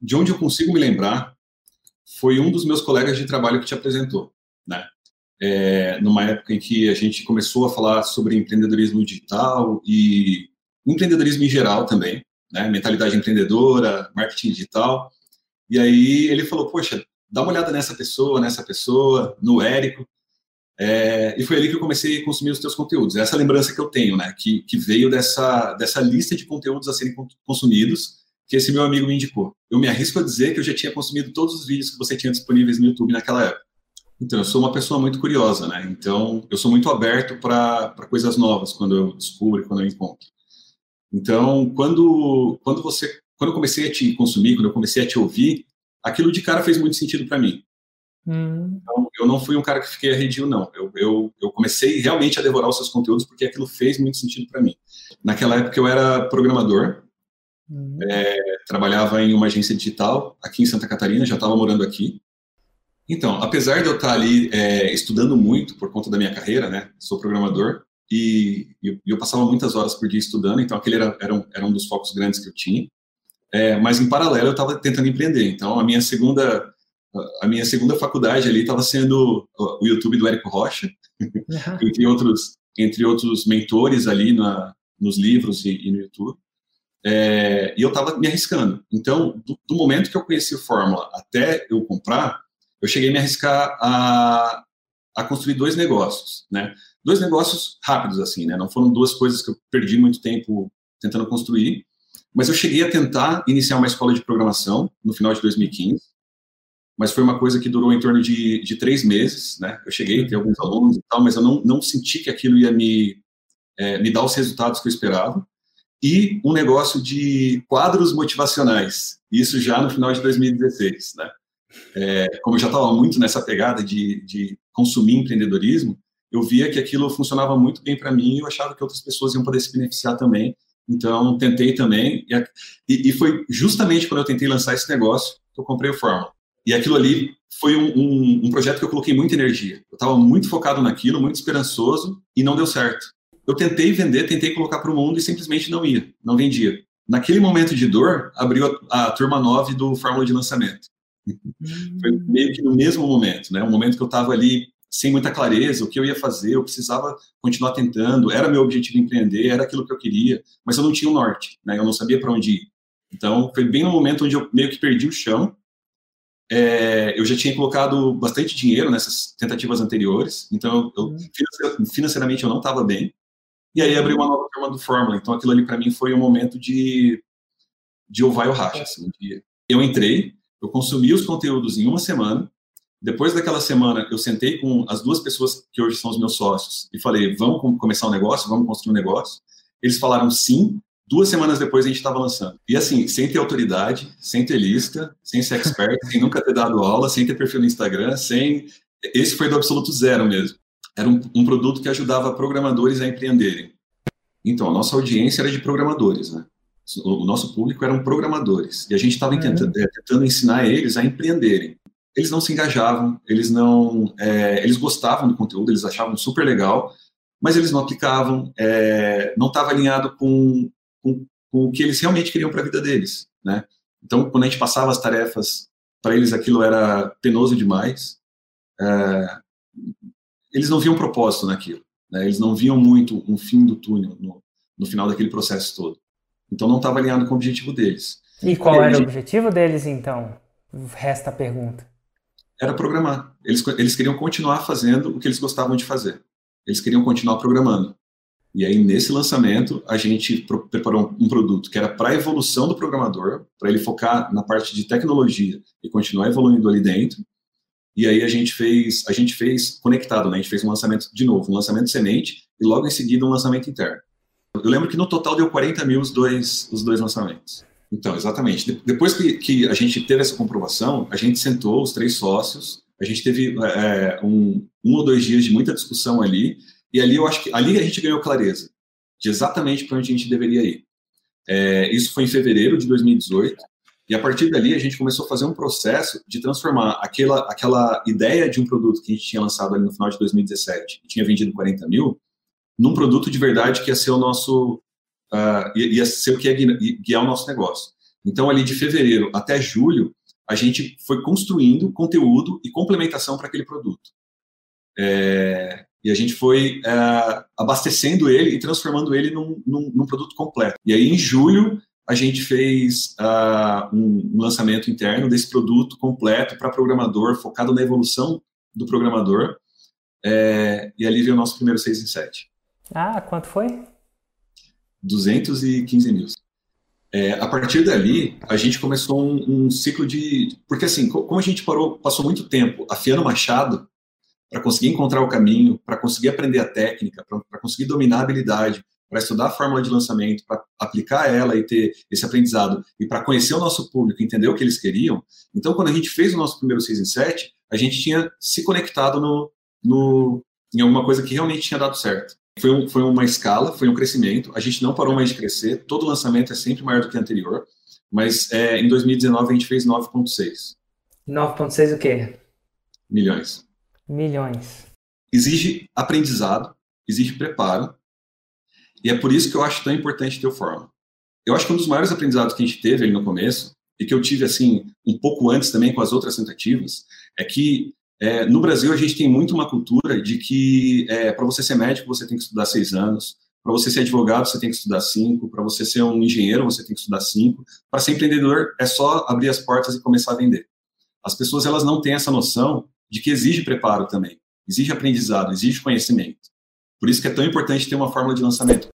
de onde eu consigo me lembrar, foi um dos meus colegas de trabalho que te apresentou, né? É, numa época em que a gente começou a falar sobre empreendedorismo digital e empreendedorismo em geral também, né? Mentalidade empreendedora, marketing digital. E aí ele falou, poxa, dá uma olhada nessa pessoa, nessa pessoa, no Érico. É, e foi ali que eu comecei a consumir os teus conteúdos. Essa lembrança que eu tenho, né? Que, que veio dessa, dessa lista de conteúdos a serem consumidos que esse meu amigo me indicou. Eu me arrisco a dizer que eu já tinha consumido todos os vídeos que você tinha disponíveis no YouTube naquela época. Então, eu sou uma pessoa muito curiosa, né? Então, eu sou muito aberto para coisas novas quando eu descubro, quando eu encontro. Então, quando, quando você, quando eu comecei a te consumir, quando eu comecei a te ouvir, aquilo de cara fez muito sentido para mim. Hum. Então, eu não fui um cara que fiquei arredio, não. Eu, eu, eu comecei realmente a devorar os seus conteúdos porque aquilo fez muito sentido para mim. Naquela época eu era programador, Uhum. É, trabalhava em uma agência digital aqui em Santa Catarina, já estava morando aqui. Então, apesar de eu estar ali é, estudando muito por conta da minha carreira, né, sou programador, e, e eu passava muitas horas por dia estudando, então aquele era, era, um, era um dos focos grandes que eu tinha. É, mas em paralelo eu estava tentando empreender. Então a minha segunda a minha segunda faculdade ali estava sendo o YouTube do Érico Rocha, uhum. entre outros entre outros mentores ali na, nos livros e, e no YouTube. É, e eu estava me arriscando. Então, do, do, momento que eu conheci o Fórmula até eu comprar, eu cheguei a me arriscar a, a construir dois negócios, né? Dois negócios rápidos, assim, né? Não foram duas coisas que eu perdi muito tempo tentando construir, mas eu cheguei a tentar iniciar uma escola de programação no final de 2015, mas foi uma coisa que durou em torno de, de três meses, né? Eu cheguei a ter alguns alunos e tal, mas eu não, não senti que aquilo ia me, é, me dar os resultados que eu esperava e um negócio de quadros motivacionais, isso já no final de 2016, né? É, como eu já estava muito nessa pegada de, de consumir empreendedorismo, eu via que aquilo funcionava muito bem para mim e eu achava que outras pessoas iam poder se beneficiar também. Então, tentei também. E, e, foi justamente quando eu tentei lançar esse negócio que eu comprei o Fórmula. E aquilo ali foi um, um, um projeto que eu coloquei muita energia. Eu estava muito focado naquilo, muito esperançoso, e não deu certo. Eu tentei vender, tentei colocar para o mundo e simplesmente não ia, não vendia. Naquele momento de dor, abriu a, a turma 9 do Fórmula de Lançamento. Foi meio que no mesmo momento, né? Um momento que eu estava ali sem muita clareza, o que eu ia fazer, eu precisava continuar tentando, era meu objetivo empreender, era aquilo que eu queria, mas eu não tinha o um norte, né? Eu não sabia para onde ir. Então, foi bem no momento onde eu meio que perdi o chão. É, eu já tinha colocado bastante dinheiro nessas tentativas anteriores, então eu, uhum. financeiramente eu não estava bem. E aí abriu uma nova turma do Fórmula. Então aquilo ali para mim foi um momento de, de ou vai ou racha. Assim, eu entrei, eu consumi os conteúdos em uma semana. Depois daquela semana, eu sentei com as duas pessoas que hoje são os meus sócios e falei: vamos começar um negócio, vamos construir um negócio. Eles falaram sim. Duas semanas depois a gente estava lançando. E assim, sem ter autoridade, sem ter lista, sem ser expert, sem nunca ter dado aula, sem ter perfil no Instagram, sem. Esse foi do absoluto zero mesmo era um, um, produto que ajudava programadores a empreenderem. Então, a nossa audiência era de programadores, né? O nosso público eram programadores. E a gente estava uhum. tentando, é, tentando, ensinar eles a empreenderem. Eles não se engajavam, eles não... É, eles gostavam do conteúdo, eles achavam super legal, mas eles não aplicavam, é, não estava alinhado com, com, com, o que eles realmente queriam para a vida deles, né? Então, quando a gente passava as tarefas, para eles aquilo era penoso demais. É, eles não viam propósito naquilo. Né? Eles não viam muito um fim do túnel no, no final daquele processo todo. Então não estava alinhado com o objetivo deles. E qual era o objetivo deles, então? Resta a pergunta. Era programar. Eles, eles queriam continuar fazendo o que eles gostavam de fazer. Eles queriam continuar programando. E aí, nesse lançamento, a gente preparou um produto que era para a evolução do programador, para ele focar na parte de tecnologia e continuar evoluindo ali dentro, e aí a gente fez, a gente fez conectado, né? A gente fez um lançamento de novo, um lançamento semente e logo em seguida um lançamento interno. Eu lembro que no total deu 40 mil os dois, os dois lançamentos. Então, exatamente. Depois que, que a gente teve essa comprovação, a gente sentou, os três sócios, a gente teve é, um, um ou dois dias de muita discussão ali, e ali eu acho que ali a gente ganhou clareza de exatamente para onde a gente deveria ir. É, isso foi em fevereiro de 2018. E a partir dali, a gente começou a fazer um processo de transformar aquela, aquela ideia de um produto que a gente tinha lançado ali no final de 2017, que tinha vendido 40 mil, num produto de verdade que ia ser o nosso, uh, ia ser o que ia guiar o nosso negócio. Então, ali de fevereiro até julho, a gente foi construindo conteúdo e complementação para aquele produto. É, e a gente foi é, abastecendo ele e transformando ele num, num, num, produto completo. E aí, em julho, a gente fez uh, um, um, lançamento interno desse produto completo para programador, focado na evolução do programador. É, e ali veio o nosso primeiro 6 em 7. Ah, quanto foi? 215 mil. É, a partir dali, a gente começou um, um, ciclo de. Porque, assim, como a gente parou, passou muito tempo afiando o machado para conseguir encontrar o caminho, para conseguir aprender a técnica, para conseguir dominar a habilidade, para estudar a fórmula de lançamento, para aplicar ela e ter esse aprendizado, e para conhecer o nosso público, entender o que eles queriam. Então, quando a gente fez o nosso primeiro 6 em 7, a gente tinha se conectado no, no, em alguma coisa que realmente tinha dado certo. Foi, um, foi uma escala, foi um crescimento. A gente não parou mais de crescer. Todo lançamento é sempre maior do que o anterior. Mas é, em 2019 a gente fez 9,6. 9,6 o quê? Milhões. Milhões. Exige aprendizado, exige preparo. E é por isso que eu acho tão importante ter o Fórmula. Eu acho que um dos maiores aprendizados que a gente teve ali no começo, e que eu tive assim um pouco antes também com as outras tentativas, é que é, no Brasil, a gente tem muito uma cultura de que é, para você ser médico, você tem que estudar seis anos, para você ser advogado, você tem que estudar cinco, para você ser um engenheiro, você tem que estudar cinco, para ser empreendedor, é só abrir as portas e começar a vender. As pessoas elas não têm essa noção de que exige preparo também, exige aprendizado, exige conhecimento. Por isso que é tão importante ter uma fórmula de lançamento